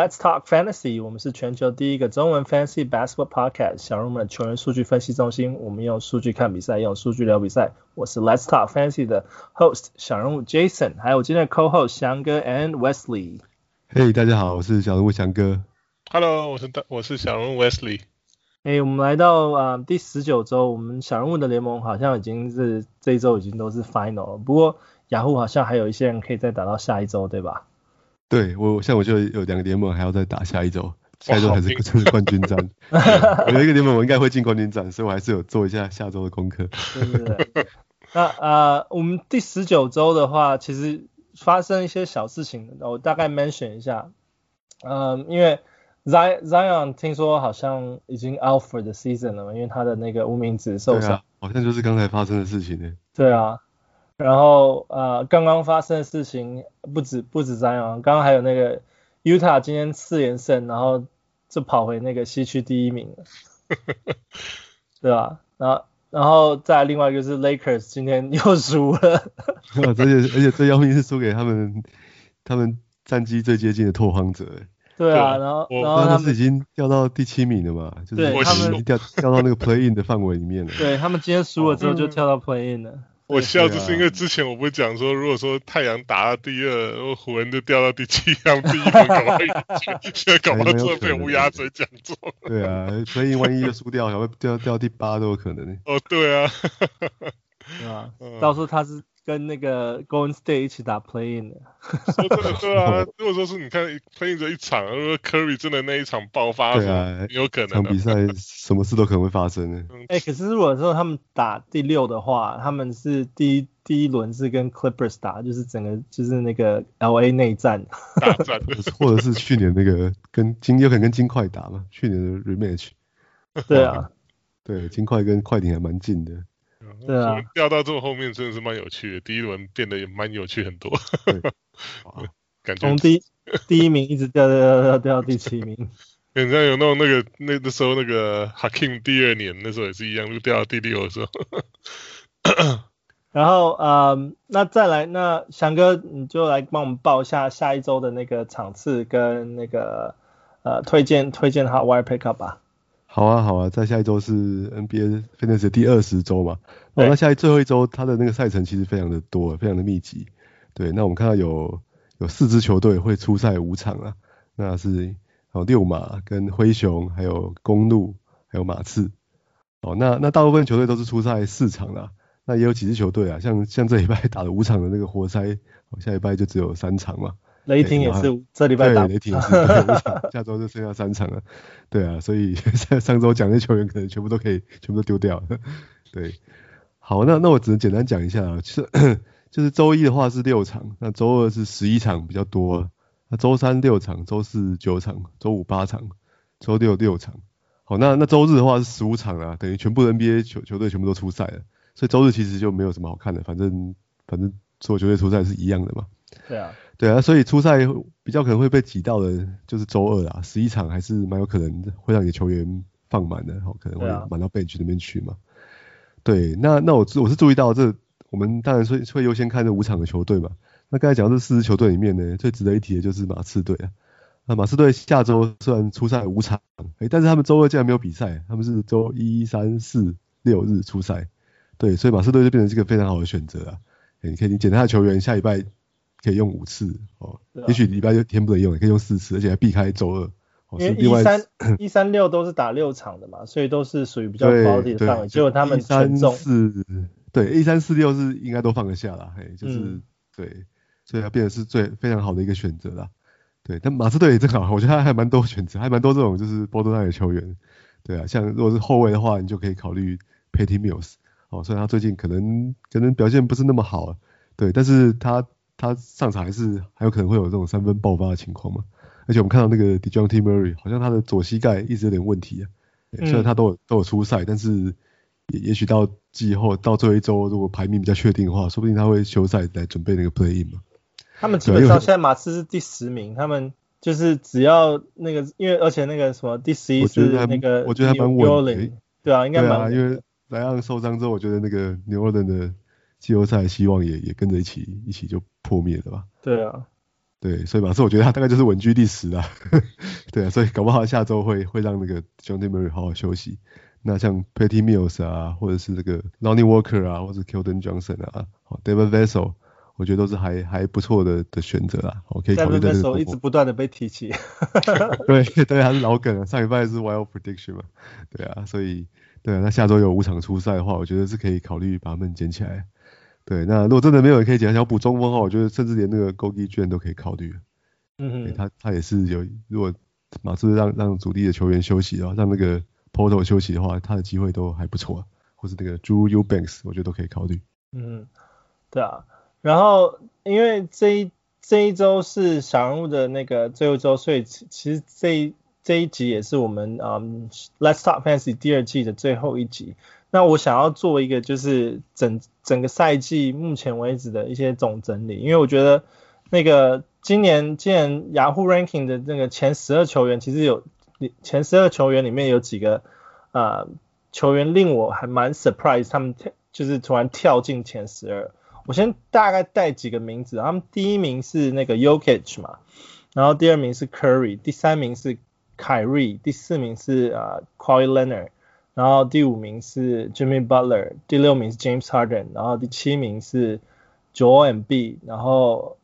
Let's talk fantasy. 我们是全球第一个中文 fantasy basketball podcast，小人物们的球员数据分析中心。我们用数据看比赛，用数据聊比赛。我是 Let's Talk Fantasy 的 host 小人物 Jason，还有我今天的 co-host 翔哥 and Wesley。Hey，大家好，我是小人物翔哥。Hello，我是大我是小人物 Wesley。哎，hey, 我们来到啊、呃、第十九周，我们小人物的联盟好像已经是这一周已经都是 final 了，不过雅虎好像还有一些人可以再打到下一周，对吧？对我像我就有两个联盟还要再打下一周，下一周还是就是冠军战。有一个联盟我应该会进冠军战，所以我还是有做一下下周的功课。对对对。那呃，我们第十九周的话，其实发生一些小事情，我大概 mention 一下。嗯、呃，因为 Zion 听说好像已经 out for the season 了嘛，因为他的那个无名指受伤、啊。好像就是刚才发生的事情呢。对啊。然后呃，刚刚发生的事情不止不止这样，刚刚还有那个 Utah 今天四连胜，然后就跑回那个西区第一名了，对吧？然后然后再另外一个是 Lakers 今天又输了，而且而且最要命是输给他们他们战绩最接近的拓荒者，对啊，然后然后他们是已经掉到第七名了嘛，就是他们已经掉掉到那个 Play In 的范围里面了，对他们今天输了之后就跳到 Play In 了。嗯我笑就是因为之前我不是讲说，如果说太阳打到第二，然后湖人就掉到第七，让第一轮搞到现在搞到这被乌鸦嘴讲中。对啊，所以万一又输掉，还会掉掉第八都有可能。哦，对啊，对 啊，到时候他是。跟那个 Golden State 一起打 Play In 的，说真的对啊。如果说是你看 Playing 这一场，如果 Curry 真的那一场爆发，对啊，有可能。场比赛 什么事都可能会发生呢。哎、欸，可是如果说他们打第六的话，他们是第一第一轮是跟 Clippers 打，就是整个就是那个 LA 内战大战，或者是去年那个跟金有可能跟金块打嘛？去年的 Rematch。对啊，对，金块跟快艇还蛮近的。对啊，掉到这么后面真的是蛮有趣的。第一轮变得也蛮有趣很多 感觉从第第一名一直掉掉掉掉掉到第七名。人家有那种那个那个时候那个 Hakim 第二年那时候也是一样，就掉到第六的时候。然后呃，那再来那翔哥你就来帮我们报一下下一周的那个场次跟那个呃推荐推荐 Hot Wire Pickup 吧。好啊，好啊，在下一周是 NBA Fantasy 的第二十周嘛。哦，那下一最后一周，它的那个赛程其实非常的多，非常的密集。对，那我们看到有有四支球队会出赛五场啊，那是哦六马跟灰熊，还有公鹿，还有马刺。哦，那那大部分球队都是出赛四场啦。那也有几支球队啊，像像这礼拜打了五场的那个活塞，下礼拜就只有三场嘛。雷霆也是这礼拜打，雷霆也是 下周就剩下三场了。对啊，所以 上周讲的球员可能全部都可以，全部都丢掉了。对，好，那那我只能简单讲一下啊，就是就是周一的话是六场，那周二是十一场比较多，那周三六场，周四九场，周五八场，周六六场。好，那那周日的话是十五场啊，等于全部 NBA 球球队全部都出赛了，所以周日其实就没有什么好看的，反正反正所有球队出赛是一样的嘛。对啊。对啊，所以初赛比较可能会被挤到的，就是周二啦，十一场还是蛮有可能会让你的球员放满的，可能会满到 bench 那边去嘛。对，那那我我是注意到这，我们当然会会优先看这五场的球队嘛。那刚才讲的这四支球队里面呢，最值得一提的就是马刺队啊。那马刺队下周虽然出赛五场，哎，但是他们周二竟然没有比赛，他们是周一、三、四、六日出赛。对，所以马刺队就变成一个非常好的选择啊。你可以你捡他的球员，下礼拜。可以用五次哦，啊、也许礼拜六天不能用，也可以用四次，而且还避开周二。因为一三一三六都是打六场的嘛，所以都是属于比较高的范围。结果他们三四对一三四六是应该都放得下了，嘿，就是、嗯、对，所以它变得是最非常好的一个选择啦。对，但马刺队也正好，我觉得他还蛮多选择，还蛮多这种就是 borderline 的球员。对啊，像如果是后卫的话，你就可以考虑 Patty Mills 哦，虽然他最近可能可能表现不是那么好，啊，对，但是他。他上场还是还有可能会有这种三分爆发的情况嘛？而且我们看到那个 Dejounte Murray 好像他的左膝盖一直有点问题啊。虽然他都有都有出赛，但是也也许到季后到最后一周，如果排名比较确定的话，说不定他会休赛来准备那个 Play In 嘛。他们基本上现在马刺是第十名，他们就是只要那个，因为而且那个什么第十一是那个，我觉得还蛮稳的。对啊，应该蛮、啊、因为莱昂受伤之后，我觉得那个 New Orleans 的季后赛希望也也跟着一起一起就破灭了吧？对啊，对，所以马刺我觉得他大概就是稳居第十啊。对啊，所以搞不好下周会会让那个 Dejounte Murray 好好休息。那像 Patty Mills 啊，或者是这个 Lonnie Walker 啊，或者是 Keldon Johnson 啊，好 Devin Vassell 我觉得都是还还不错的的选择啊。我可以考虑在这个。一直不断的被提起。对对，还是老梗啊，上礼拜是 Wild Prediction 嘛。对啊，所以对啊，那下周有五场初赛的话，我觉得是可以考虑把他们捡起来。对，那如果真的没有人可以捡，想要补中锋的话，我觉得甚至连那个 Gorgui Dieng 都可以考虑。嗯嗯。他他也是有，如果马刺让让主力的球员休息的话，让那个 Porter 休息的话，他的机会都还不错。或是那个 Drew Eubanks，我觉得都可以考虑。嗯，对啊。然后，因为这一这一周是小人物的那个最后一周，所以其实这一这一集也是我们嗯 Let's Talk Fantasy 第二季的最后一集。那我想要做一个就是整整个赛季目前为止的一些总整理，因为我觉得那个今年今年 Yahoo Ranking 的那个前十二球员，其实有前十二球员里面有几个啊、球员令我还蛮 surprise，他们就是突然跳进前十二。我先大概带几个名字，他们第一名是那个 Yokich 嘛，然后第二名是 Curry，第三名是凯瑞，第四名是啊、Kawhi Leonard，然后第五名是 Jimmy Butler，第六名是 James Harden，然后第七名是 Joel Embiid，然后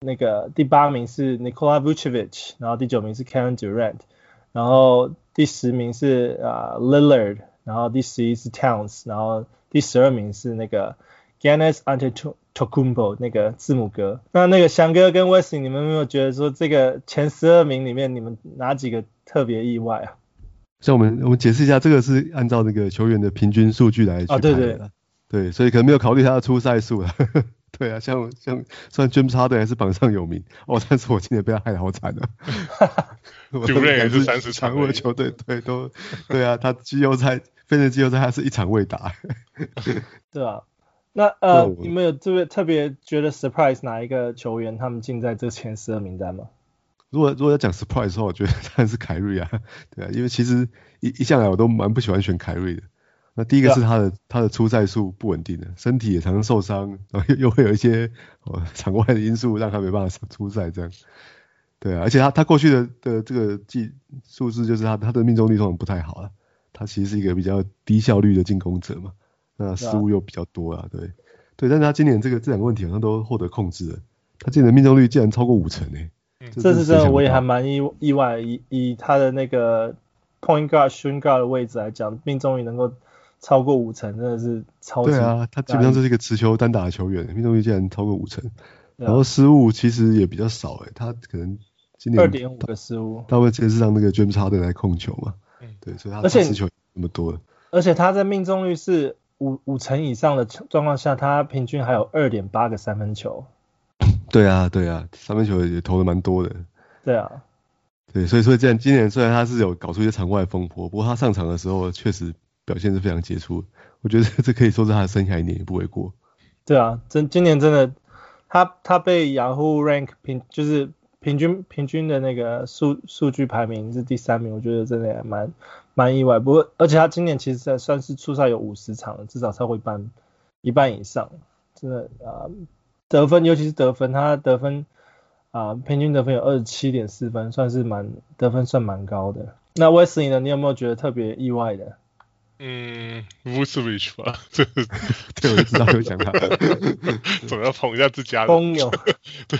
那个第八名是 Nikola Vucevic，然后第九名是 Kevin Durant，然后第十名是啊、uh, Lillard，然后第十一是 Towns，然后第十二名是那个。Giannis Antetokounmpo 那个字母哥，那那个翔哥跟 Wesley，你们有没有觉得说这个前十二名里面，你们哪几个特别意外啊？像我们我们解释一下，这个是按照那个球员的平均数据来去排的。哦，对对对，所以可能没有考虑他的出赛数了。对啊，像像虽然 James Harden 还是榜上有名哦，但是我今年被他害得好惨啊。九人也是三十场的球队，对都对啊，他季后赛，非人季后赛他是一场未打。对啊。那呃，你们有特别特别觉得 surprise 哪一个球员他们进在这前十二名单吗？如果如果要讲 surprise 的话，我觉得 当然是凯瑞啊，对啊，因为其实一一向来我都蛮不喜欢选凯瑞的。那第一个是他的、啊、他的出赛数不稳定的，身体也常常受伤，然后又又会有一些哦场外的因素让他没办法出赛这样。对啊，而且他他过去的的这个技数字就是他他的命中率通常不太好啊，他其实是一个比较低效率的进攻者嘛。那失误又比较多啊，对，对，但是他今年这个这两个问题好像都获得控制了，他今年的命中率竟然超过五成诶、这是真的，我也还蛮意意外，以以他的那个 point guard shooting guard 的位置来讲，命中率能够超过五成，真的是超级。对啊，他基本上就是一个持球单打的球员，命中率竟然超过五成，然后失误其实也比较少诶、欸，他可能今年二点五个失误，大部分其实是让那个 James Harden 来控球嘛，嗯，对，所以他持球那么多了，而且他在命中率是。五五成以上的状况下，他平均还有二点八个三分球。对啊，对啊，三分球也投的蛮多的。对啊，对，所以说这样，今年虽然他是有搞出一些场外风波，不过他上场的时候确实表现是非常杰出。我觉得这可以说是他的生涯一年也不为过。对啊，真今年真的，他他被 Yahoo Rank 平就是。平均平均的那个数数据排名是第三名，我觉得真的也蛮蛮意外。不过，而且他今年其实算算是出赛有五十场，至少超过一半一半以上，真的啊、呃，得分尤其是得分，他得分啊、呃、平均得分有二十七点四分，算是蛮得分算蛮高的。那 Wesley 呢？你有没有觉得特别意外的？嗯，Vucevic 吧，这 对，我就知道 会讲他，总要捧一下自家的。公牛，对，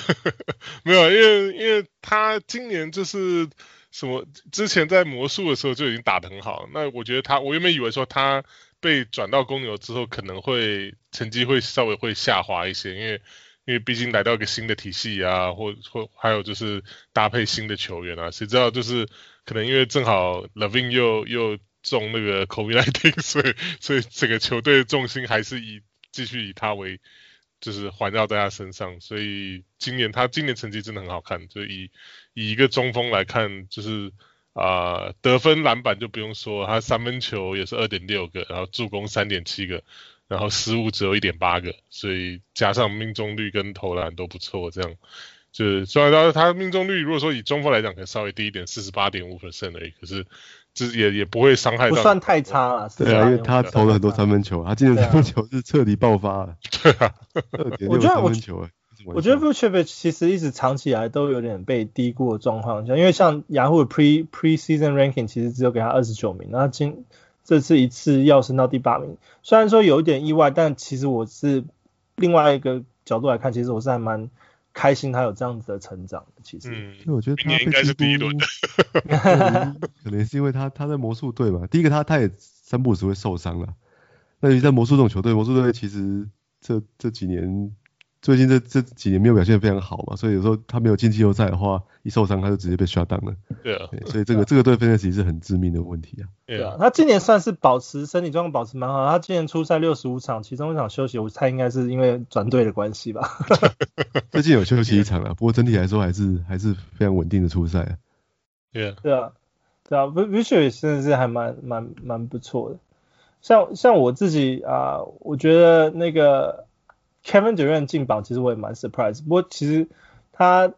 没有，因为因为他今年就是什么，之前在魔术的时候就已经打得很好。那我觉得他，我原本以为说他被转到公牛之后，可能会成绩会稍微会下滑一些，因为因为毕竟来到一个新的体系啊，或或还有就是搭配新的球员啊，谁知道就是可能因为正好 Levin 又又。中那个 COVID-19，所以所以整个球队的重心还是以继续以他为，就是环绕在他身上。所以今年他今年成绩真的很好看，就以以一个中锋来看，就是啊、呃、得分篮板就不用说，他三分球也是二点六个，然后助攻三点七个，然后失误只有一点八个，所以加上命中率跟投篮都不错，这样就是虽然他他命中率如果说以中锋来讲可能稍微低一点，四十八点五 percent 而已，可是。这也也不会伤害到，不算太差了。对啊，因为他投了很多三分球，他今年三分球是彻底爆发了。对啊，二点六三分球，我觉得 Vucevic 其实一直长期以来都有点被低估的状况，像因为像雅虎的 pre preseason ranking 其实只有给他二十九名，那今这次一次要升到第八名，虽然说有一点意外，但其实我是另外一个角度来看，其实我是还蛮开心他有这样子的成长的。其实，嗯，我觉得他应该是第一轮 的，可能是因为他他在魔术队嘛，第一个他他也三不五时会受伤了，那你在魔术这种球队，魔术队其实这这几年。最近这这几年没有表现得非常好嘛，所以有时候他没有进季后赛的话，一受伤他就直接被 shut down 了。对啊，所以这个这个对 Fantasy 是很致命的问题啊。对啊，他今年算是保持身体状况保持蛮好，他今年出赛六十五场，其中一场休息，我猜应该是因为转队的关系吧。最近有休息一场了，不过整体来说还是还是非常稳定的出赛啊。对啊，对啊，对啊，Vucevic 真的是还蛮蛮蛮不错的。像像我自己啊、呃，我觉得那个。Kevin Durant 进榜，其实我也蛮 surprise。不过其实他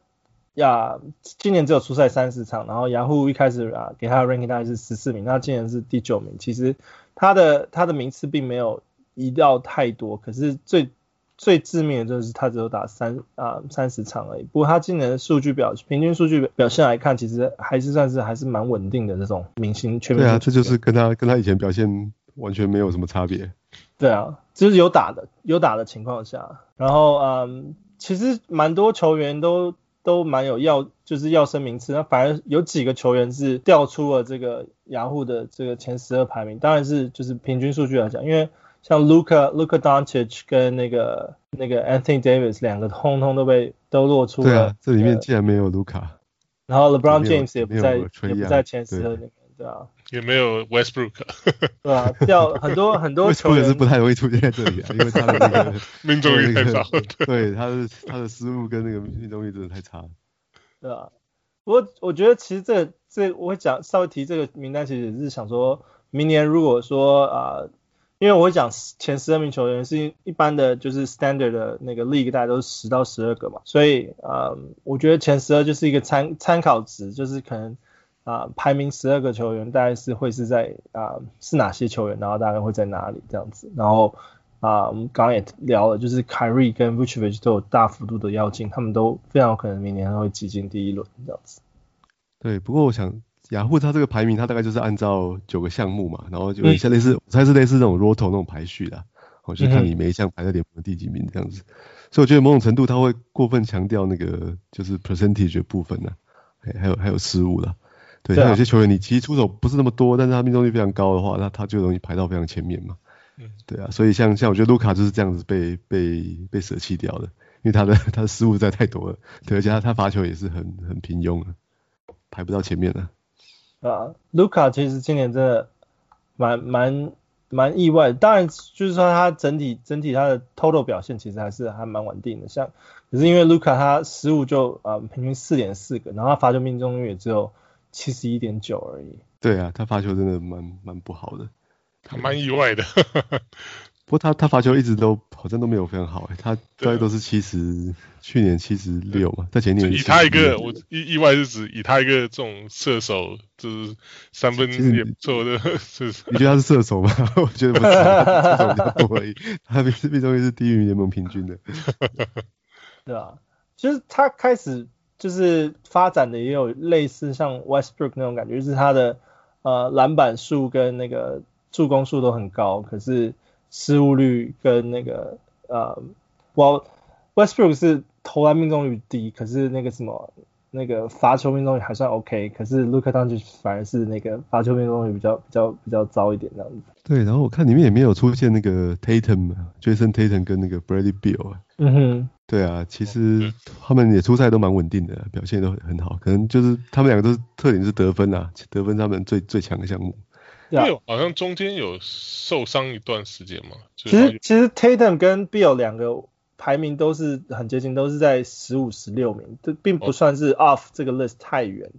呀，今年只有出赛三十场，然后雅虎一开始啊给他的 ranking 大概是十四名，那今年是第九名。其实他的他的名次并没有移到太多，可是最最致命的就是他只有打三啊三十场而已。不过他今年的数据表平均数据表现来看，其实还是算是还是蛮稳定的这种明星全明星。对啊，这就是跟他跟他以前表现完全没有什么差别。对啊，就是有打的，有打的情况下，然后嗯，其实蛮多球员都都蛮有要，就是要升名次，那反而有几个球员是掉出了这个雅虎的这个前十二排名，当然是就是平均数据来讲，因为像 Luca Luca Doncic 跟那个那个 Anthony Davis 两个通通都被都落出了，对啊，这里面竟然没有 Luca 然后 LeBron James 也不在也不在前十二里面。对啊，也没有 Westbrook，对啊，掉很多很多球员是不太容易出现在这里啊，因为他的那个 命中率太少，对，他的他的失误跟那个命中率真的太差了。对啊，不过我觉得其实这个、这个、我会讲稍微提这个名单，其实也是想说明年如果说啊、呃，因为我会讲前十二名球员是一般的就是 standard 的那个 league 大概都是十到十二个嘛，所以啊、呃，我觉得前十二就是一个参参考值，就是可能。啊，排名十二个球员，大概是会是在啊是哪些球员，然后大概会在哪里这样子，然后啊，我们刚刚也聊了，就是 Kyrie 跟 Vucevic 都有大幅度的要进，他们都非常有可能明年会挤进第一轮这样子。对，不过我想雅虎它这个排名，它大概就是按照九个项目嘛，然后就像类似，我猜是类似这种 Roto 那种排序的，我就看你每一项排在联盟的第几名这样子。嗯、所以我觉得某种程度它会过分强调那个就是 percentage 的部分呢，还有还有失误了。对，像有些球员，你其实出手不是那么多，但是他命中率非常高的话，那他就容易排到非常前面嘛。嗯，对啊，所以像像我觉得卢卡就是这样子被被被舍弃掉的，因为他的他的失误实在太多了，对，而且他他罚球也是很很平庸的，排不到前面了。啊，卢卡其实今年真的蛮蛮蛮意外的，当然就是说他整体整体他的 total 表现其实还是还蛮稳定的，像可是因为卢卡他失误就啊、呃、平均四点四个，然后他罚球命中率也只有。七十一点九而已。对啊，他罚球真的蛮蛮不好的，他蛮意外的。不过他他罚球一直都好像都没有非常好哎，他大概都是七十，去年七十六嘛，在前年以他一个我意意外是指以他一个这种射手，就是三分也不错的，是你觉得他是射手吗？我觉得不是，射手比较多而已，他命命中率是低于联盟平均的。对啊，其实他开始。就是发展的也有类似像 Westbrook 那种感觉，就是他的呃篮板数跟那个助攻数都很高，可是失误率跟那个呃，Well Westbrook 是投篮命中率低，可是那个什么那个罚球命中率还算 OK，可是 Luka Doncic 反而是那个罚球命中率比较比较比较糟一点这样子。对，然后我看里面也没有出现那个 Tatum，Jason Tatum 跟那个 Bradley Beal 啊。嗯哼。对啊，其实他们也出赛都蛮稳定的，表现都很好。可能就是他们两个都是特点是得分啊，得分他们最最强的项目。对啊，好像中间有受伤一段时间嘛。其实其实 Tatum 跟 Bill 两个排名都是很接近，都是在十五、十六名，这并不算是 off 这个 list 太远。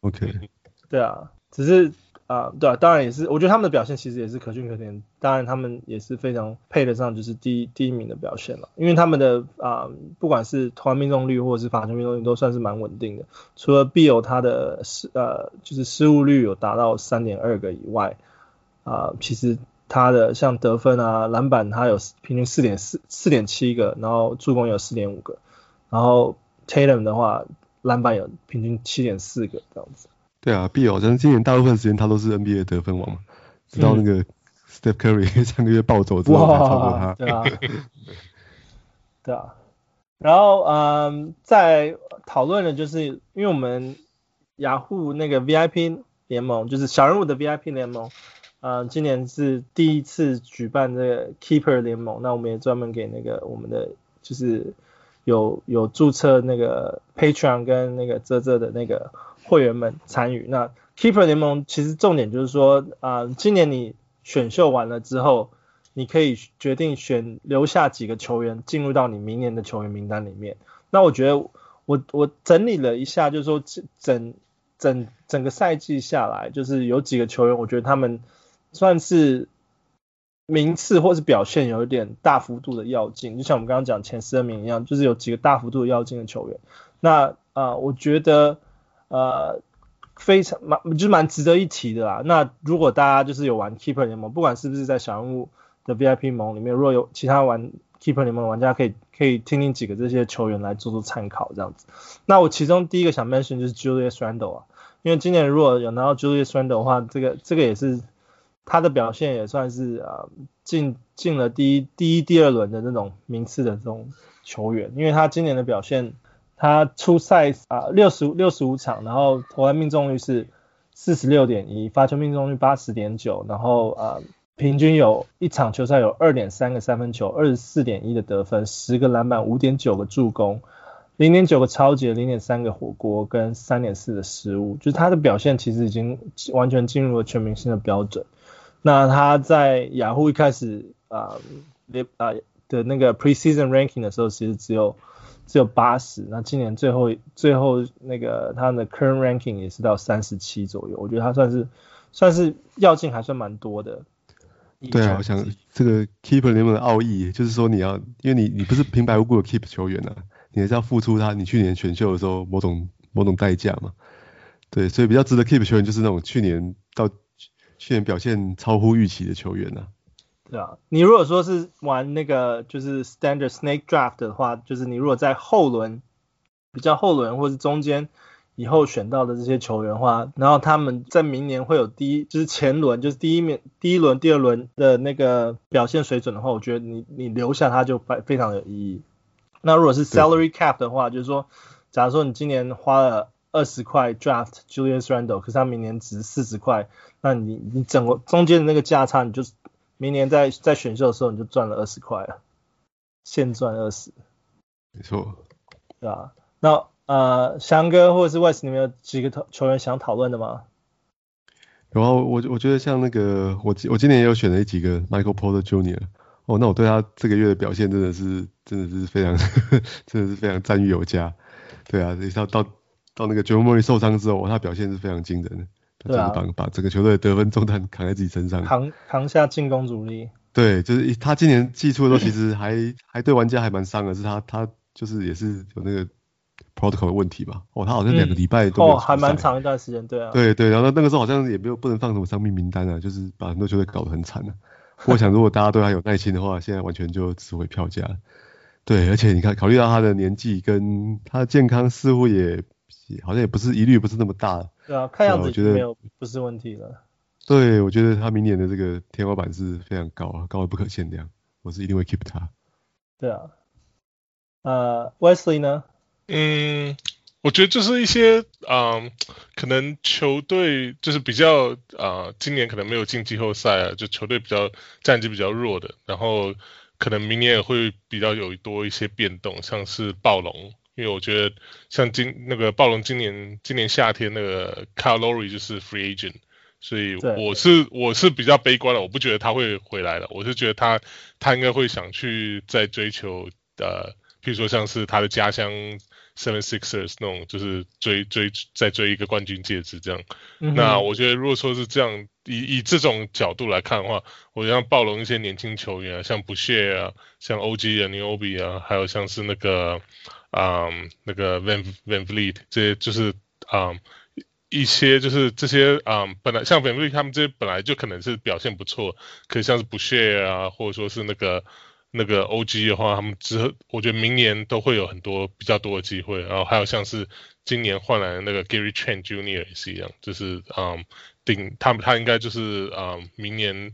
OK。对啊，只是。啊，对啊，当然也是，我觉得他们的表现其实也是可圈可点。当然，他们也是非常配得上就是第一第一名的表现了，因为他们的啊，不管是投篮命中率或者是罚球命中率都算是蛮稳定的。除了 Beal 他的失呃就是失误率有达到三点二个以外，啊，其实他的像得分啊、篮板他有平均四点四四点七个，然后助攻有四点五个，然后 Tatum 的话，篮板有平均七点四个这样子。对啊，Beal 好像今年大部分时间他都是 NBA 得分王嘛，直到那个 Steph Curry 上个月暴走之后才超过他。对啊，对啊。然后嗯，在讨论的就是，因为我们雅虎那个 VIP 联盟，就是小人物的 VIP 联盟。嗯，今年是第一次举办这个 Keeper 联盟，那我们也专门给那个我们的就是有有注册那个 Patreon 跟那个啧啧的那个会员们参与。那 Keeper 联盟其实重点就是说，啊，今年你选秀完了之后，你可以决定选留下几个球员进入到你明年的球员名单里面。那我觉得我我整理了一下，就是说整整整个赛季下来，就是有几个球员，我觉得他们。算是名次或是表现有一点大幅度的跃进，就像我们刚刚讲前十二名一样，就是有几个大幅度的跃进的球员。那啊、我觉得呃非常蛮就蛮值得一提的啦。那如果大家就是有玩 Keeper 联盟，不管是不是在小人物的 VIP 盟里面，如果有其他玩 Keeper 联盟的玩家，可以可以听听几个这些球员来做做参考这样子。那我其中第一个想 mention 就是 Julius Randle 啊，因为今年如果有拿到 Julius Randle 的话，这个这个也是。他的表现也算是啊进进了第一第一第二轮的那种名次的这种球员，因为他今年的表现，他出赛啊六十六十五场，然后投篮命中率是四十六点一，罚球命中率八十点九，然后啊平均有一场球赛有二点三个三分球，二十四点一的得分，十个篮板，五点九个助攻，零点九个超级，零点三个火锅跟三点四的失误，就是他的表现其实已经完全进入了全明星的标准。那他在雅虎一开始啊，列啊的那个 preseason ranking 的时候，其实只有只有八十。那今年最后最后那个他的 current ranking 也是到三十七左右。我觉得他算是算是要进还算蛮多的。对啊，我想这个 keeper 联盟的奥义，就是说你要，因为你你不是平白无故的 keep 球员啊，你还是要付出他你去年选秀的时候某种某种代价嘛。对，所以比较值得 keep 球员就是那种去年到。去年表现超乎预期的球员呢、啊？对啊，你如果说是玩那个就是 standard snake draft 的话，就是你如果在后轮比较后轮或是中间以后选到的这些球员的话，然后他们在明年会有第一就是前轮就是第一面第一轮第二轮的那个表现水准的话，我觉得你你留下他就非非常有意义。那如果是 salary cap 的话，就是说，假如说你今年花了。二十块 draft Julius Randle，可是他明年值四十块，那你你整个中间的那个价差，你就明年在在选秀的时候你就赚了二十块了，现赚二十。没错，对吧？那呃，翔哥或者是 West，你们有几个球球员想讨论的吗？然后我我觉得像那个我我今年也有选了几个 Michael Porter Jr. 哦，那我对他这个月的表现真的是真的是非常 真的是非常赞誉有加。对啊，你到到。到那个 Jamal Murray 受伤之后，他表现是非常惊人的，对啊，把把整个球队的得分重担扛在自己身上，扛 扛下进攻主力。对，就是他今年季初的时候，其实还 还对玩家还蛮伤的，是他他就是也是有那个 protocol 的问题嘛。哦，他好像两个礼拜都还蛮长一段时间，对啊。对对，然后那个时候好像也没有不能放什么伤病名单啊，就是把很多球队搞得很惨啊。我想如果大家对他有耐心的话，现在完全就值回票价。对，而且你看，考虑到他的年纪跟他的健康，似乎也。好像也不是疑虑不是那么大，对啊，看样子我觉得没有不是问题了。对，我觉得他明年的这个天花板是非常高啊，高的不可限量，我是一定会 keep 他。对啊，呃，Wesley 呢？嗯，我觉得就是一些啊、呃，可能球队就是比较啊、呃，今年可能没有进季后赛啊，就球队比较战绩比较弱的，然后可能明年也会比较有多一些变动，像是暴龙。因为我觉得像今那个暴龙今年今年夏天那个 Kyle Lowry 就是 free agent，所以我是我是比较悲观的，我不觉得他会回来了，我是觉得他他应该会想去再追求呃，譬如说像是他的家乡 Seven Sixers 那种，就是追追再追一个冠军戒指这样。嗯、那我觉得如果说是这样，以以这种角度来看的话，我觉得像暴龙一些年轻球员啊，像 Boucher 啊，像 OG 啊，Anunoby 啊，还有像是那个。啊、um,，那个 Van VanVleet 这些就是啊、um, 一些就是这些啊、um, 本来像 VanVleet 他们这些本来就可能是表现不错，可以像是 Boucher 啊，或者说是那个那个 OG 的话，他们之后我觉得明年都会有很多比较多的机会。然后还有像是今年换来的那个 Gary Trent Jr. 也是一样，就是嗯，顶他们他应该就是嗯，明年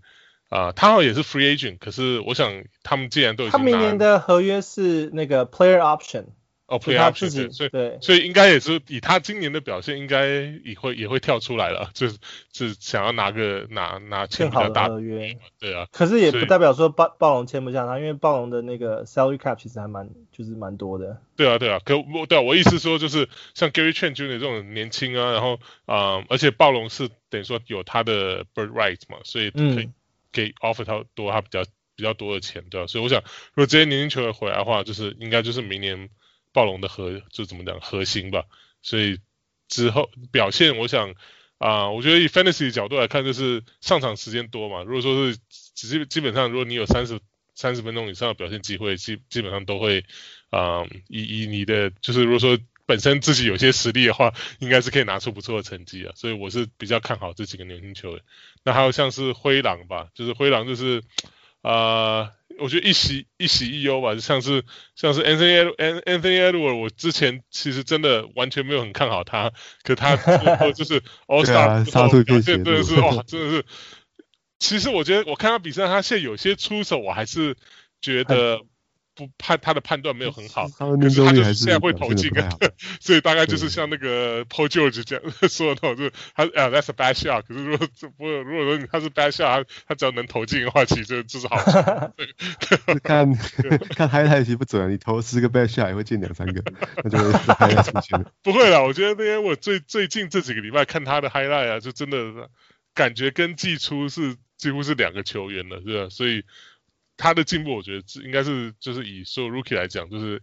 啊、呃，他好像也是 Free Agent，可是我想他们既然都已经他明年的合约是那个 Player Option。哦，player option，所以对，所以应该也是以他今年的表现，应该也会也会跳出来了，就是是想要拿个拿拿签比较大的合约，对啊。可是也不代表说暴暴龙签不下他，因为暴龙的那个 salary cap 其实还蛮就是蛮多的。对啊，对啊，可我对啊，我意思说就是像 Gary Trent Jr. 这种年轻啊，然后啊、呃，而且暴龙是等于说有他的 bird rights 嘛，所以可以给 offer 他多他比较比较多的钱，对啊。所以我想，如果这些年轻球员回来的话，就是应该就是明年。暴龙的核就怎么讲核心吧，所以之后表现，我想啊、我觉得以 fantasy 的角度来看，就是上场时间多嘛。如果说是只基本上，如果你有三十三十分钟以上的表现机会，基基本上都会啊、以以你的就是如果说本身自己有些实力的话，应该是可以拿出不错的成绩啊。所以我是比较看好这几个年轻球员。那还有像是灰狼吧，就是灰狼就是啊。我觉得一喜一喜一忧吧，就像是像是 Anthony Anthony Edwards，我之前其实真的完全没有很看好他，可他 就是 All Star 之后表现真的是哇，真的是。其实我觉得我看他比赛，他现在有些出手，我还是觉得。不判他的判断没有很好，可是他就是现在会投进，所以大概就是像那个 Paul George 这样说的，就是他啊，That's a bad shot。可是如果 不如果说他是 bad shot，他他只要能投进的话，其实就是好。看看 highlight 其实不准，你投十个 bad shot 也会进两三个，那就会 highlight 出现。不会啦，我觉得那天我最最近这几个礼拜看他的 highlight 啊，就真的感觉跟季初是几乎是两个球员了，是吧？所以。他的进步，我觉得应该是就是以所有 rookie 来讲，就是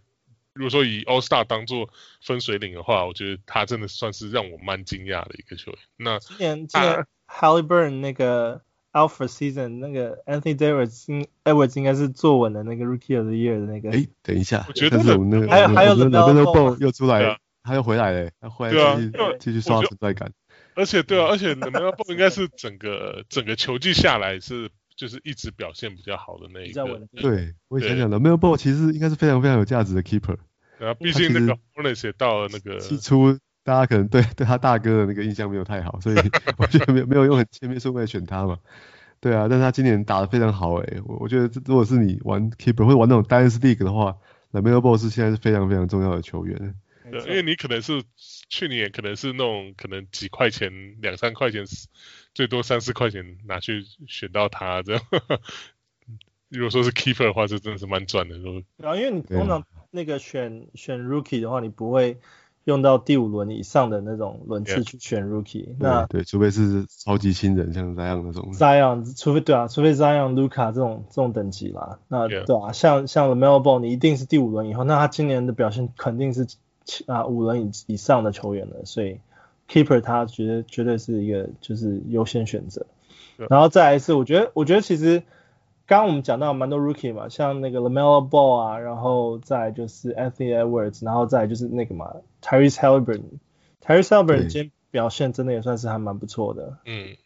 如果说以 All Star 当做分水岭的话，我觉得他真的算是让我蛮惊讶的一个球员。那今年今年 Halliburton 那个 Alpha Season 那个 Anthony Davis Edwards 应该是坐稳了那个 Rookie of the Year 的那个。哎，等一下，我觉得我那个还有还有 LaMelo Ball 又出来了，他又回来了，他回来继续继续刷存在感。而且对啊，而且 Ball 应该是整个整个球季下来是。就是一直表现比较好的那一个，对，我也想讲的，LaMelo Ball 其实应该是非常非常有价值的 keeper。然后毕竟那个 Hornets 也到了那个起初，大家可能对对他大哥的那个印象没有太好，所以我觉得没有没有用很前面顺位选他嘛。对啊，但是他今年打得非常好诶、欸，我我觉得如果是你玩 keeper 或者玩那种 Dynasty League 的话，LaMelo Ball 是现在是非常非常重要的球员。对，因为你可能是去年可能是那种可能几块钱两三块钱。最多三四块钱拿去选到他这样，如果说是 keeper 的话，这真的是蛮赚的。然后因为你通常那个选选 rookie 的话，你不会用到第五轮以上的那种轮次去选 rookie。Yeah. 那对，除非是超级新人，像 Zion 那种。Zion，除非对啊，除非 Zion、Luca 这种这种等级啦。那 Yeah. 对啊，像像 LaMelo Ball，你一定是第五轮以后，那他今年的表现肯定是啊五轮以以上的球员了，所以。Keeper 他觉得绝对是一个就是优先选择，然后再来一次我觉得我觉得其实刚刚我们讲到蛮多 Rookie 嘛，像那个 LaMelo Ball 啊，然后再就是 Anthony Edwards，然后再就是那个嘛 Tyrese Haliburton，Tyrese Haliburton 今天表现真的也算是还蛮不错的，嗯。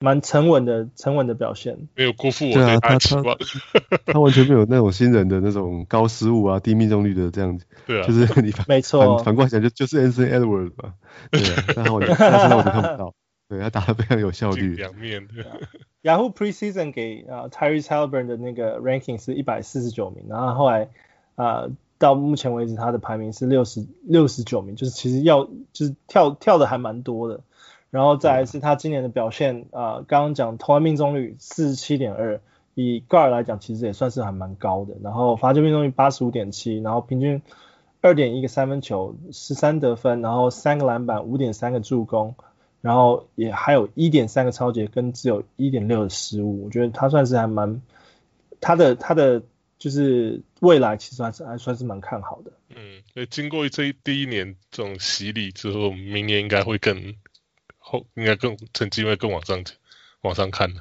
蛮沉稳的，沉稳的表现，没有辜负我对他期望。他完全没有那种新人的那种高失误啊、低命中率的这样子。对啊，就是你反没错，反过来讲就就是 Anthony Edwards 吧。对啊，但是我但是我都看不到。对他打的非常有效率。两面。Yahoo Preseason 给啊 Tyrese Haliburton 的那个 ranking 是一百四十九名，然后后来啊到目前为止他的排名是六十六十九名，就是其实要就是跳跳的还蛮多的。然后再来是他今年的表现啊，刚刚讲投篮命中率四十七点二，以 guard 来讲其实也算是还蛮高的。然后罚球命中率八十五点七，然后平均二点一个三分球，十三得分，然后三个篮板，五点三个助攻，然后也还有一点三个超节跟只有一点六的失误。我觉得他算是还蛮他的他的就是未来其实还是还算是蛮看好的。嗯，所以经过这一第一年这种洗礼之后，明年应该会更。后应该更成绩会更往上往上看。的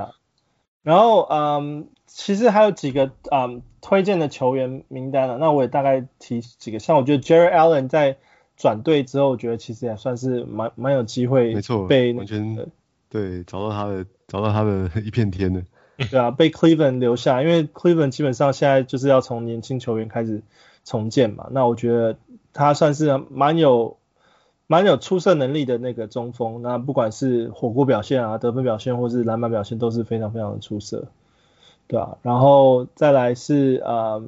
啊，然后嗯，其实还有几个嗯推荐的球员名单了，那我也大概提几个，像我觉得 Jarrett Allen 在转队之后，我觉得其实也算是蛮蛮有机会，没错，被完全对找到他的找到他的 一片天的，对啊，被 Cleveland 留下，因为 Cleveland 基本上现在就是要从年轻球员开始重建嘛。那我觉得他算是蛮有蛮有出色能力的那个中锋。那不管是火锅表现啊、得分表现，或是篮板表现，都是非常非常的出色，对啊，然后再来是呃，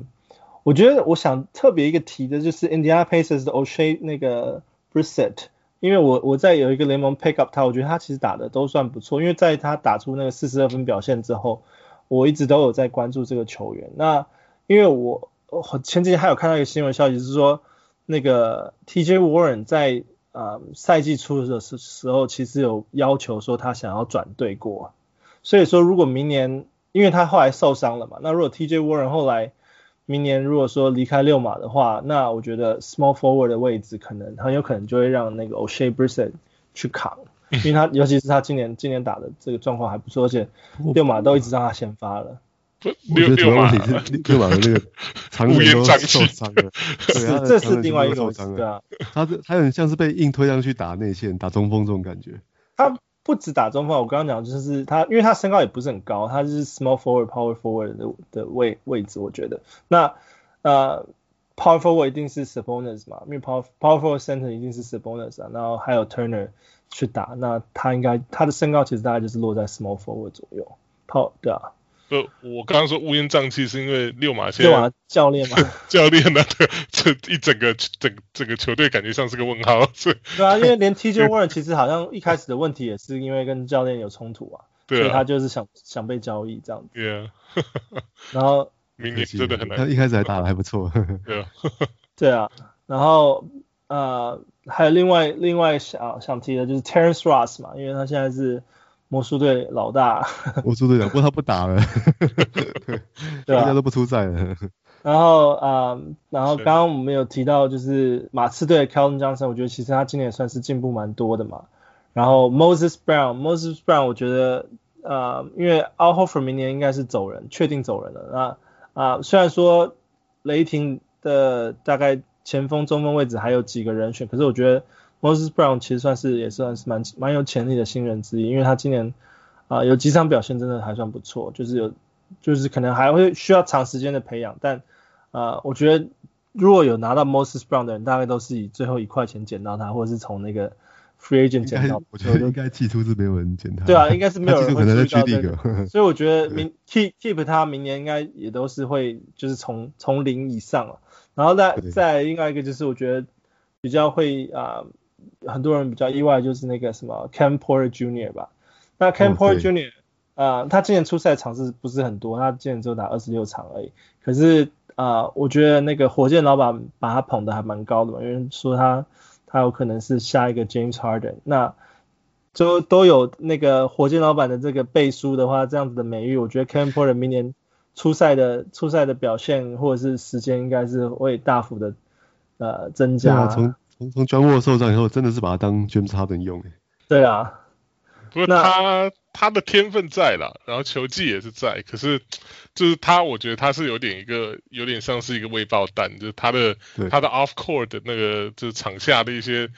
我觉得我想特别一个提的就是 Indiana Pacers 的 Oshae 那个 Brissett。因为我我在有一个联盟 pick up 他，我觉得他其实打的都算不错。因为在他打出那个四十二分表现之后，我一直都有在关注这个球员。那因为我前几天还有看到一个新闻消息是说，那个 TJ Warren 在呃赛季初的时时候，其实有要求说他想要转队过。所以说如果明年，因为他后来受伤了嘛，那如果 TJ Warren 后来明年如果说离开六马的话，那我觉得 small forward 的位置可能很有可能就会让那个 Oshae Brissett 去扛，因为他尤其是他今年今年打的这个状况还不错，而且六马都一直让他先发了。我觉得主要问题是溜马的那个长远都受伤了，是这是另外一种伤，对啊，他是他很像是被硬推上去打内线打中锋这种感觉。他。不止打中锋，我刚刚讲就是他，因为他身高也不是很高，他是 small forward power forward 的的位位置，我觉得那呃 power forward 一定是 suboners 嘛，因为 power power forward center 一定是 suboners 啊，然后还有 Turner 去打，那他应该他的身高其实大概就是落在 small forward 左右，power 对啊。不，我刚刚说乌烟瘴气，是因为六马现在溜马教练嘛，教练呢，这一整个整整个球队感觉像是个问号。对啊，因为连 TJ Warren 其实好像一开始的问题也是因为跟教练有冲突啊，对啊，所以他就是想想被交易这样子。对啊，然后 明年真的很难。他一开始还打的还不错。对啊，对啊，然后呃还有另外另外想想提的就是 Terrence Ross 嘛，因为他现在是。魔术队老大，魔术队长，不过他不打了，对吧？大家都不出赛了。然后啊、呃，然后刚刚我们有提到，就是马刺队的 Keldon Johnson，我觉得其实他今年也算是进步蛮多的嘛。然后 Moses Brown，Moses Brown，我觉得啊、呃，因为 Al Horford 明年应该是走人，确定走人了。那啊、呃，虽然说雷霆的大概前锋、中锋位置还有几个人选，可是我觉得。Moses Brown 其实算是也算是蛮蛮有潜力的新人之一，因为他今年啊、呃、有几场表现真的还算不错，就是有就是可能还会需要长时间的培养，但啊、呃、我觉得如果有拿到 Moses Brown 的人，大概都是以最后一块钱捡到他，或者是从那个 Free Agent 捡到。我觉得应该寄出是没有人捡他。对啊，应该是没有人会注意到这个。所以我觉得明 keep keep 他明年应该也都是会就是从从零以上了，然后再再另外一个就是我觉得比较会啊。呃很多人比较意外，就是那个什么 Cam Porter Jr. 吧。那 Cam Porter Jr. 啊，他今年出赛场次不是很多，他今年只有打二十六场而已。可是啊、呃，我觉得那个火箭老板把他捧得还蛮高的嘛，因为说他他有可能是下一个 James Harden。那就都有那个火箭老板的这个背书的话，这样子的美誉，我觉得 Kevin Porter 明年出赛的出赛的表现或者是时间，应该是会大幅的呃增加。从从 John Wall 受伤以后，真的是把他当 James Harden 用诶。对啊，不过他他的天分在了，然后球技也是在，可是就是他，我觉得他是有点一个有点像是一个未爆弹，就是他的他的 off court 的那个就是场下的一些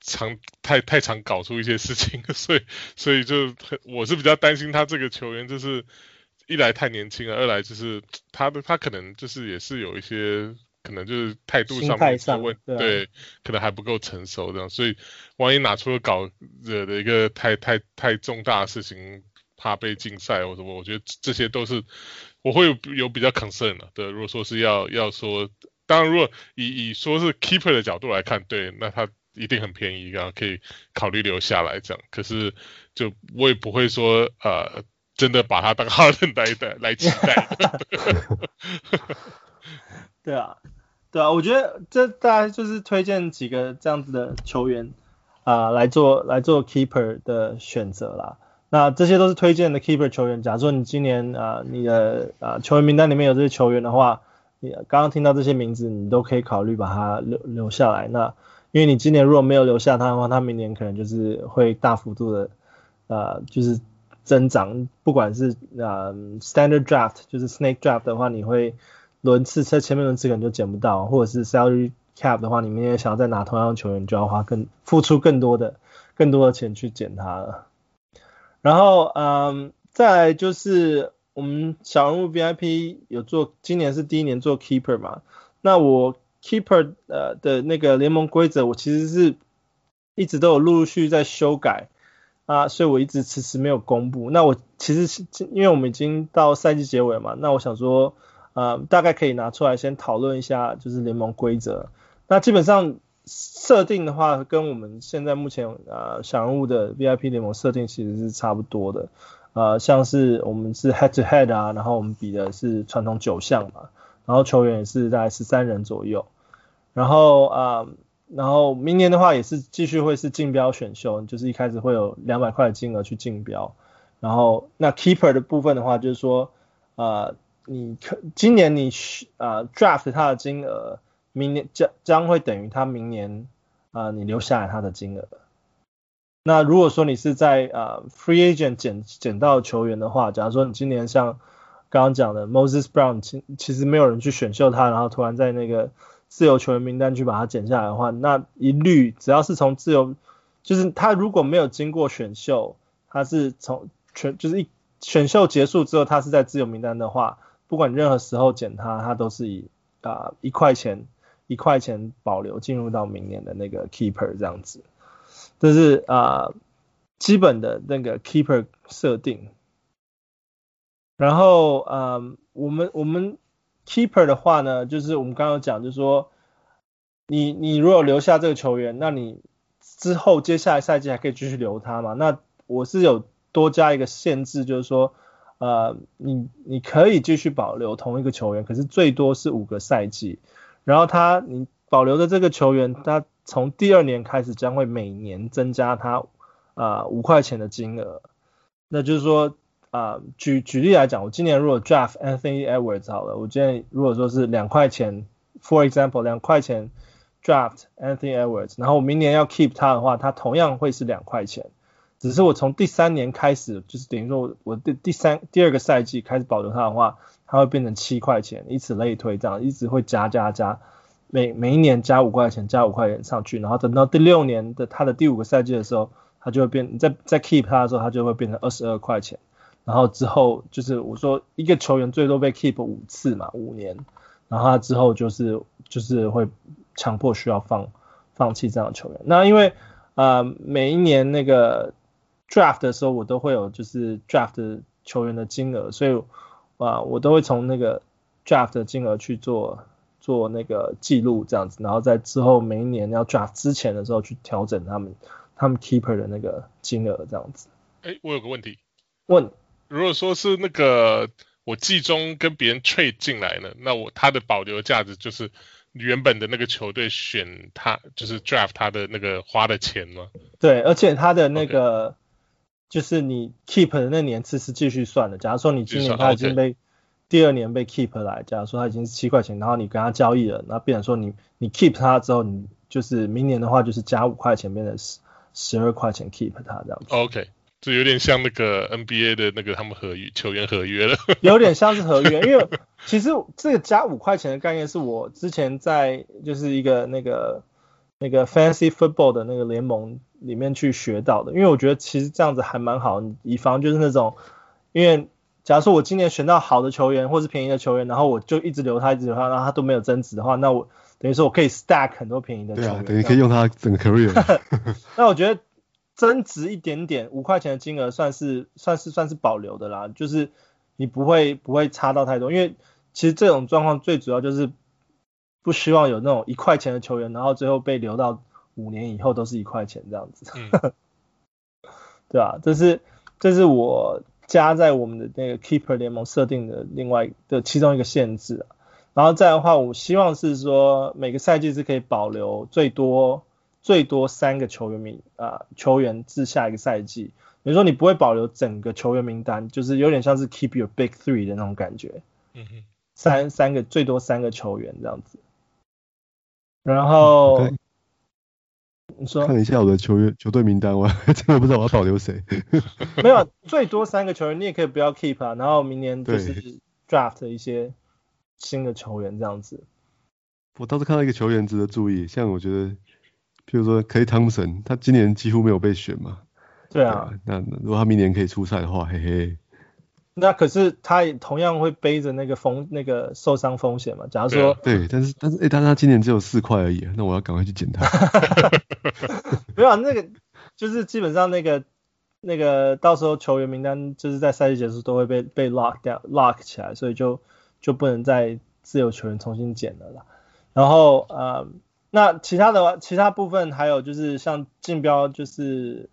常太太常搞出一些事情，所以所以就我是比较担心他这个球员，就是一来太年轻了，二来就是他的他可能就是也是有一些。可能就是态度上面对，对，可能还不够成熟这样，所以万一拿出了搞惹的一个太太太重大的事情，怕被禁赛或什么，我觉得这些都是我会有有比较 concern 的。对，如果说是要要说，当然如果以以说是 keeper 的角度来看，对，那他一定很便宜，然后可以考虑留下来这样。可是就我也不会说呃，真的把他当 哈登来的来期待。对啊，对啊，我觉得这大概就是推荐几个这样子的球员啊、呃、来做来做 keeper 的选择啦。那这些都是推荐的 keeper 球员。假如说你今年啊、你的啊、球员名单里面有这些球员的话，你刚刚听到这些名字，你都可以考虑把他留留下来。那因为你今年如果没有留下他的话，他明年可能就是会大幅度的呃就是增长，不管是啊、standard draft 就是 snake draft 的话，你会。轮次在前面轮次可能就捡不到，或者是 salary cap 的话，你们也想要再拿同样的球员，就要花更付出更多的更多的钱去捡他了。然后，嗯，再来就是我们小人物 VIP 有做，今年是第一年做 Keeper 嘛？那我 Keeper 呃的那个联盟规则，我其实是一直都有陆陆续续在修改啊，所以我一直迟迟没有公布。那我其实是因为我们已经到赛季结尾嘛，那我想说，呃，大概可以拿出来先讨论一下，就是联盟规则。那基本上设定的话，跟我们现在目前呃小人物的 VIP 联盟设定其实是差不多的。呃，像是我们是 head to head 啊，然后我们比的是传统九项嘛，然后球员也是大概十三人左右，然后啊、然后明年的话也是继续会是竞标选秀，就是一开始会有两百块的金额去竞标，然后那 keeper 的部分的话，就是说呃，你可今年你呃 draft 他的金额，明年将将会等于他明年啊、呃、你留下来他的金额。那如果说你是在呃 free agent 捡捡到球员的话，假如说你今年像刚刚讲的 Moses Brown，其其实没有人去选秀他，然后突然在那个自由球员名单去把他捡下来的话，那一律只要是从自由，就是他如果没有经过选秀，他是从全就是一选秀结束之后，他是在自由名单的话，不管任何时候捡他，他都是以啊、一块钱一块钱保留进入到明年的那个 keeper 这样子。这是啊、基本的那个 keeper 设定，然后呃我们我们 keeper 的话呢，就是我们刚刚讲，就是说你你如果留下这个球员，那你之后接下来赛季还可以继续留他嘛？那我是有多加一个限制，就是说呃你你可以继续保留同一个球员，可是最多是五个赛季，然后他你保留的这个球员他。从第二年开始将会每年增加他啊五块钱的金额，那就是说啊、呃、举举例来讲，我今年如果 draft Anthony Edwards 好了，我今年如果说是两块钱，for example 两块钱 draft Anthony Edwards，然后我明年要 keep 他的话，他同样会是两块钱，只是我从第三年开始，就是等于说我的第三第二个赛季开始保留他的话，他会变成七块钱，以此类推，这样一直会加加加。每每一年加五块钱，加五块钱上去，然后等到第六年的他的第五个赛季的时候，他就会变，在在 keep 他的时候，他就会变成二十二块钱。然后之后就是我说一个球员最多被 keep 五次嘛，五年，然后他之后就是就是会强迫需要放放弃这样的球员。那因为啊、每一年那个 draft 的时候，我都会有就是 draft 的球员的金额，所以啊、呃、我都会从那个 draft 的金额去做。做那个记录这样子，然后在之后每一年要 draft 之前的时候去调整他们他们 keeper 的那个金额这样子。哎，我有个问题，问，如果说是那个我季中跟别人 trade 进来呢，那我他的保留价值就是原本的那个球队选他就是 draft 他的那个花的钱吗？对，而且他的那个就是你 keep 的那年次是继续算的。假如说你今年他已经被第二年被 keep 来，假如说他已经是七块钱，然后你跟他交易了，那变成说你你 keep 他之后，你就是明年的话就是加五块钱变成十十二块钱 keep 他这样子。OK，这有点像那个 NBA 的那个他们合约球员合约了。有点像是合约，因为其实这个加五块钱的概念是我之前在就是一个那个那个 Fantasy Football 的那个联盟里面去学到的，因为我觉得其实这样子还蛮好，以防就是那种因为。假如说我今年选到好的球员或是便宜的球员，然后我就一直留他，一直留他，然后他都没有增值的话，那我等于说我可以 stack 很多便宜的球员。对啊，等于可以用他整个 career。那我觉得增值一点点五块钱的金额算是算是算是保留的啦，就是你不会不会差到太多，因为其实这种状况最主要就是不希望有那种一块钱的球员，然后最后被留到五年以后都是一块钱这样子。嗯、对啊，这是这是我。加在我们的那个 Keeper 联盟设定的另外的其中一个限制啊，然后再的话，我希望是说每个赛季是可以保留最多最多三个球员名啊球员至下一个赛季，比如说你不会保留整个球员名单，就是有点像是 Keep Your Big Three 的那种感觉，嗯哼，三三个最多三个球员这样子，然后。你说看一下我的球员球队名单，我 真的不知道我要保留谁。没有，最多三个球员，你也可以不要 keep 啊。然后明年就是 draft 一些新的球员这样子。我倒是看到一个球员值得注意，像我觉得，譬如说 Klay Thompson，他今年几乎没有被选嘛。对啊。对啊，那如果他明年可以出赛的话，嘿嘿。那可是他也同样会背着那个风那个受伤风险嘛？假如说对，但是但是哎，但是他今年只有四块而已，那我要赶快去捡他。没有啊，那个就是基本上那个那个到时候球员名单就是在赛季结束都会被被 lock 掉 lock 起来，所以就就不能再自由球员重新捡了啦。然后呃，那其他的其他部分还有就是像竞标就是。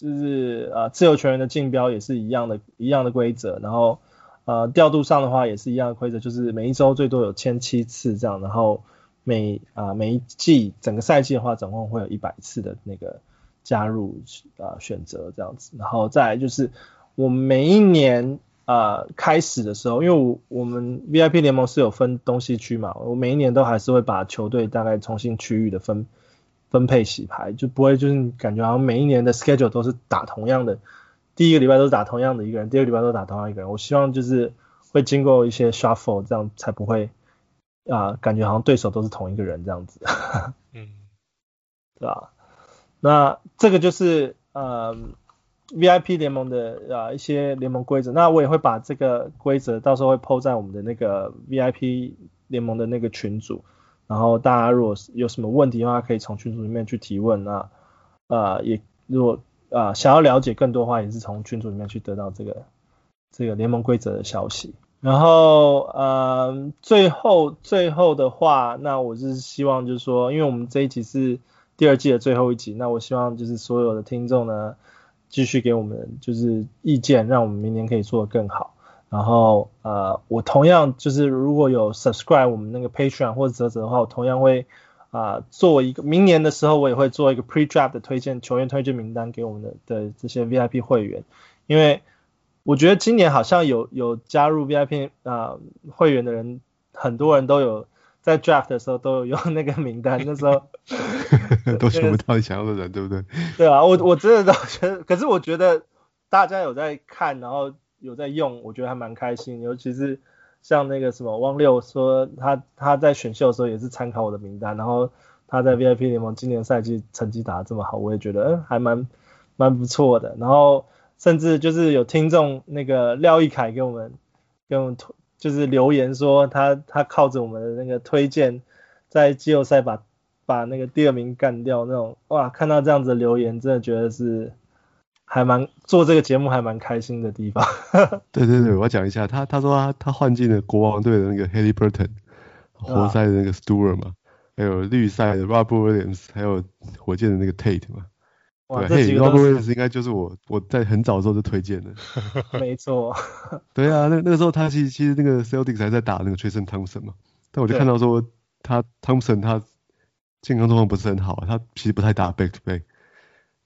就是呃自由球员的竞标也是一样的，一样的规则，然后呃调度上的话也是一样的规则，就是每一周最多有签七次这样，然后每啊、每一季整个赛季的话，总共会有一百次的那个加入啊、选择这样子，然后再来就是我每一年啊、开始的时候，因为我我们 VIP 联盟是有分东西区嘛，我每一年都还是会把球队大概重新区域的分。分配洗牌就不会就是感觉好像每一年的 schedule 都是打同样的，第一个礼拜都是打同样的一个人，第二个礼拜都打同样一个人。我希望就是会经过一些 shuffle，这样才不会啊、呃、感觉好像对手都是同一个人这样子。嗯，对吧？那这个就是呃 VIP 联盟的啊、呃、一些联盟规则。那我也会把这个规则到时候会 po 在我们的那个 VIP 联盟的那个群组。然后大家如果有什么问题的话，可以从群组里面去提问啊，呃，也如果啊、呃、想要了解更多的话，也是从群组里面去得到这个这个联盟规则的消息。然后呃，最后最后的话，那我是希望就是说，因为我们这一集是第二季的最后一集，那我希望就是所有的听众呢，继续给我们就是意见，让我们明年可以做得更好。然后呃，我同样就是如果有 subscribe 我们那个 Patreon 或者泽泽的话，我同样会啊、呃、做一个明年的时候，我也会做一个 pre-draft 的推荐球员推荐名单给我们的的这些 VIP 会员，因为我觉得今年好像有有加入 VIP 啊、呃、会员的人，很多人都有在 draft 的时候都有用那个名单，那时候 都选不到你想要的人，对不对？对啊，我我真的都觉得，可是我觉得大家有在看，然后。有在用，我觉得还蛮开心，尤其是像那个什么汪六说他他在选秀的时候也是参考我的名单，然后他在 VIP 联盟今年赛季成绩打得这么好，我也觉得嗯还蛮蛮不错的。然后甚至就是有听众那个廖义凯给我们给我们推就是留言说他他靠着我们的那个推荐在季后赛把把那个第二名干掉那种哇，看到这样子的留言真的觉得是。还蛮做这个节目还蛮开心的地方。对对对，我要讲一下，他他说他他换进了国王队的那个 h a l y Burton，活塞的那个 Stewart 嘛，还有绿赛的 Robert Williams，还有火箭的那个 Tate 嘛。哇，对嘿，Robert Williams 应该就是我我在很早的时候就推荐的。没错。对啊，那那个时候他其实其实那个 Celtics 还在打那个 Tristan Thompson 嘛，但我就看到说他 Thompson 他健康状况不是很好，他其实不太打 back to back。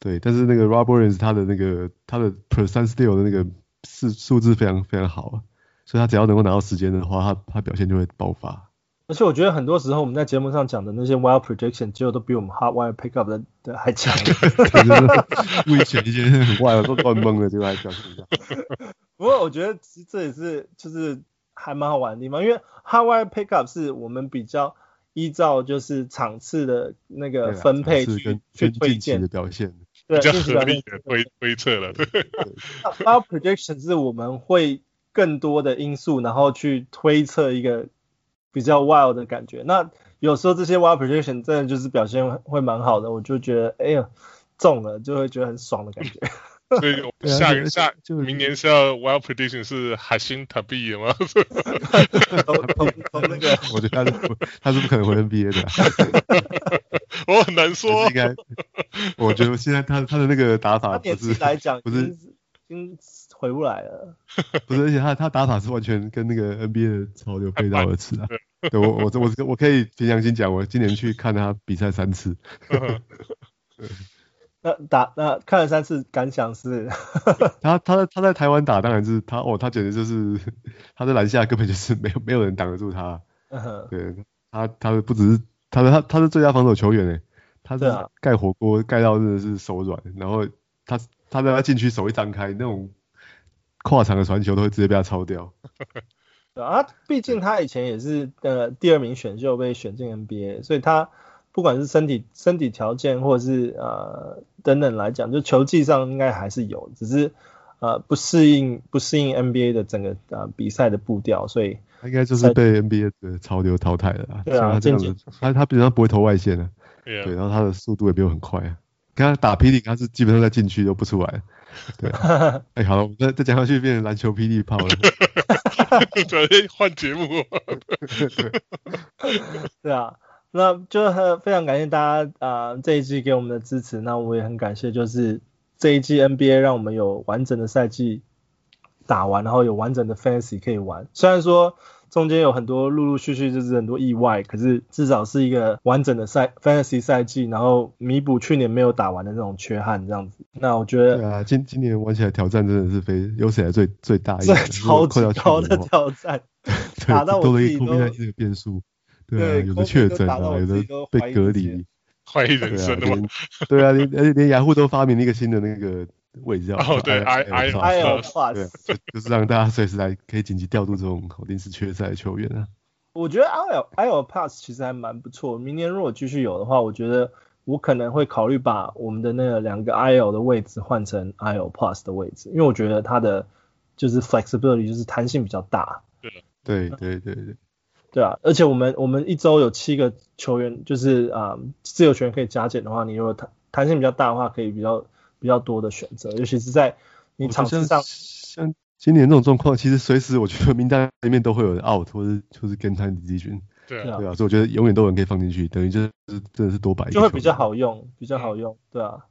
对，但是那个 Rob Williams 他的那个他的 per 三十六的那个数数字非常非常好啊，所以他只要能够拿到时间的话，他他表现就会爆发。而且我觉得很多时候我们在节目上讲的那些 wild prediction，结果都比我们 hard wire pick up 的的还强。故意选一些很 wild 都乱蒙的，结果还表现一下。不过我觉得这也是就是还蛮好玩的地方，因为 hard wire pick up 是我们比较依照就是场次的那个分配去去推荐的表现。对，比较合理的推推测了。对。那 prediction 是我们会更多的因素，然后去推测一个比较 wild 的感觉。那有时候这些 wild prediction 真的就是表现会蛮好的，我就觉得哎呀中了，就会觉得很爽的感觉。所以下个下就明年是要 wild prediction 是海星塔比的吗？从从那个，我觉得他是他是不可能回 NBA 的。我很难说。应该，我觉得现在他他的那个打法不是来讲不是已经回不来了。不是，而且他他打法是完全跟那个 NBA 的潮流背道而驰啊。对，我我我我可以凭良心讲，我今年去看他比赛三次。那打那看了三次，感想是 他他在他在台湾打，当然是他哦，他简直就是他在篮下根本就是没有没有人挡得住他。对，他他不只是他他他是最佳防守球员哎，他是盖火锅盖到真的是手软，然后他他在他禁区手一张开，那种跨场的传球都会直接被他抄掉。对啊，毕竟他以前也是呃第二名选秀被选进 NBA，所以他。不管是身体身体条件或者是呃等等来讲，就球技上应该还是有，只是呃不适应不适应 NBA 的整个呃比赛的步调，所以他应该就是被 NBA 的潮流淘汰了。对啊，他这样子，他他平常不会投外线的，对，然后他的速度也没有很快啊。刚刚打霹雳，他是基本上在禁区都不出来。对、啊，哎、欸，好了，我们再再讲下去变成篮球霹雳炮了。准备换节目。对啊，那就很非常感谢大家啊、呃、这一季给我们的支持。那我也很感谢，就是这一季 NBA 让我们有完整的赛季打完，然后有完整的 Fantasy 可以玩。虽然说。中间有很多陆陆续续就是很多意外，可是至少是一个完整的赛 Fantasy 赛季，然后弥补去年没有打完的那种缺憾，这样子。那我觉得，对啊，今今年玩起来挑战真的是非有史以来最最大一个，超级高的挑战，打到我自己都多了一个变数。对啊，有的确诊啊，有的被隔离，怀疑人生的嘛。对啊，连而且连雅虎都发明了一个新的那个。位置哦，对，I I I L Plus，对，就是让大家随时来可以紧急调度这种临时缺赛的球员啊。我觉得 I L I L Plus 其实还蛮不错，明年如果继续有的话，我觉得我可能会考虑把我们的那个两个 I O 的位置换成 I O Plus 的位置，因为我觉得它的就是 flexibility 就是弹性比较大。对，对，对，对，对，对啊，而且我们我们一周有七个球员，就是啊、呃，自由球员可以加减的话，你如果弹弹性比较大的话，可以比较。比较多的选择，尤其是在你场次上，像今年这种状况，其实随时我觉得名单里面都会有人 out，或者就是 game time。对啊，对啊，所以我觉得永远都有人可以放进去，等于就是真的是多摆，就会比较好用，比较好用，对啊。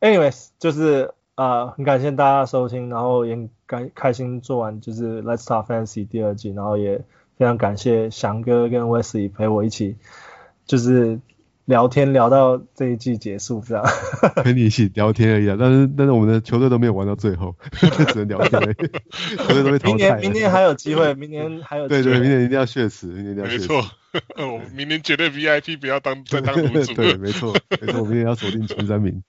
Anyways，就是啊、呃，很感谢大家收听，然后也很开开心做完就是 Let's Talk Fantasy 第二季，然后也非常感谢翔哥跟 Wesley 陪我一起，就是。聊天聊到这一季结束，这样 陪你一起聊天而已啊。但是但是我们的球队都没有玩到最后，只能聊天而已。球队都被淘汰。明年明年还有机会，明年还有机会。对对，明年一定要血池，明年一定要血池。没错，我明年绝对 VIP 不要当再当赌主。对，没错，没错，我明年要锁定前三名。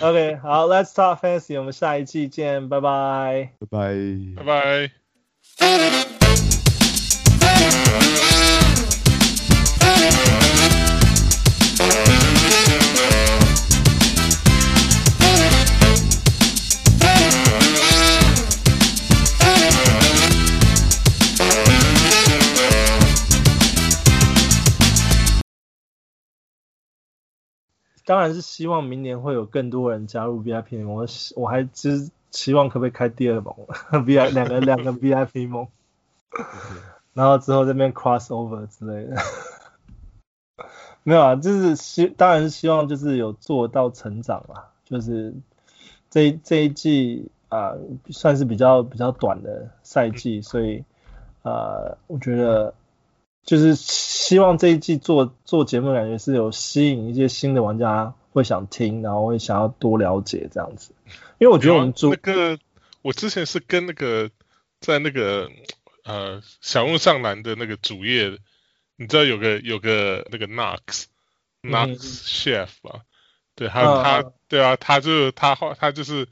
OK，好，Let's talk fantasy，我们下一季见，拜拜，拜拜，拜拜。当然是希望明年会有更多人加入 VIP 盟，我我还只希望可不可以开第二盟，VIP 两个两个 VIP 盟，然后之后这边 cross over 之类的，没有啊，就是希当然是希望就是有做到成长嘛，就是这这一季啊、算是比较比较短的赛季，所以啊、我觉得。就是希望这一季做做节目，感觉是有吸引一些新的玩家会想听，然后会想要多了解这样子。因为我觉得我们做那个，我之前是跟那个在那个呃小木上男的那个主页，你知道有个有个那个 Knox Knox Chef 吧？对，他他对啊，他就他后他就是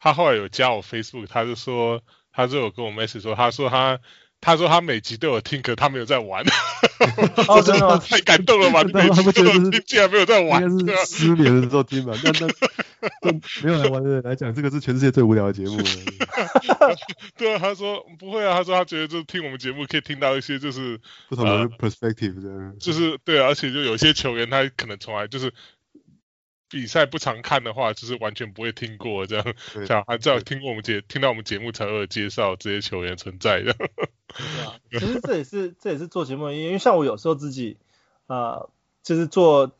他后来有加我 Facebook，他就说他就有跟我 message 说，他说他。他说他每集都有听，可他没有在玩。哦，真的吗？太感动了吧！你每集都有听，竟然没有在玩。应该是失眠的时候听吧？那 那没有来玩的人来讲，这个是全世界最无聊的节目。对啊，他说不会啊，他说他觉得就听我们节目可以听到一些就是不同的 perspective。就是对啊，而且就有些球员他可能从来就是。比赛不常看的话，就是完全不会听过这样，这样还只有听过我们节听到我们节目才会介绍这些球员存在的。对啊，其实这也是这也是做节目原因，因为像我有时候自己啊、呃，就是做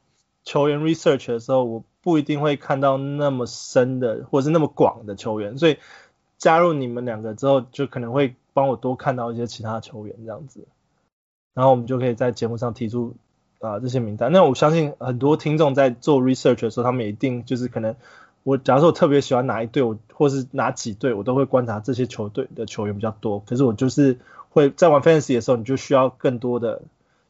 球员 research 的时候，我不一定会看到那么深的或者是那么广的球员，所以加入你们两个之后，就可能会帮我多看到一些其他球员这样子，然后我们就可以在节目上提出。啊，这些名单，那我相信很多听众在做 research 的时候，他们一定就是可能，我假如说我特别喜欢哪一队，我或是哪几队，我都会观察这些球队的球员比较多。可是我就是会在玩 fantasy 的时候，你就需要更多的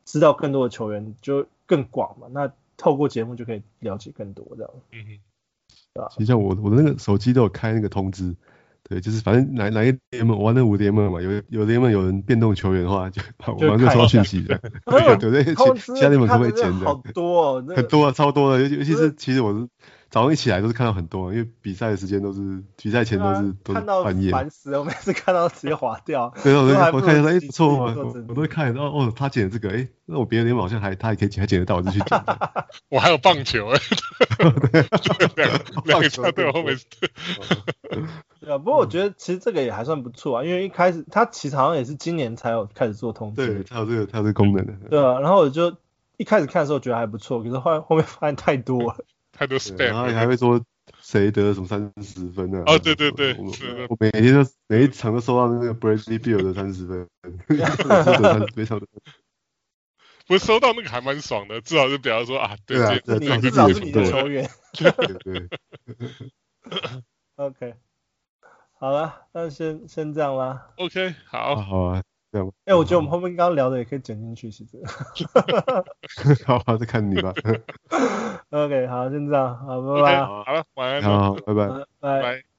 知道更多的球员，就更广嘛。那透过节目就可以了解更多这样。嗯哼，对吧？其实像我我的那个手机都有开那个通知。对，就是反正哪哪一联盟玩那五联盟嘛，有有联盟有人变动球员的话，就我们就收讯息的。对对对，其他联盟都会剪的。好多哦，很多啊，超多的，尤尤其是其实我是早上一起来都是看到很多，因为比赛的时间都是比赛前都是都是半夜。烦死了，我每次看到直接划掉。对，我我看一下，哎，不错，我我都会看，然后哦，他剪的这个，哎，那我别的联盟好像还他也可以剪，还剪得到，我就去剪。我还有棒球，哎，两个球队后面。对啊，不过我觉得其实这个也还算不错啊，因为一开始他其实好像也是今年才有开始做通知。对，他有这个他有这个功能的。对啊，然后我就一开始看的时候觉得还不错，可是后来后面发现太多了。太多 spam，然后你还会说谁得了什么三十分呢？哦，对对对，我每天都每一场都收到那个 Bradley Beal 的三十分，非常的。不是收到那个还蛮爽的，至少是表示说啊，对啊，至少是你的球员。对对。OK，好了，那先先这样啦。OK，好，好啊。哎，我觉得我们后面刚刚聊的也可以剪进去，其实。好，好，再看你吧。OK，好，先这样，好，拜拜。好了，晚安。好，拜拜。拜拜。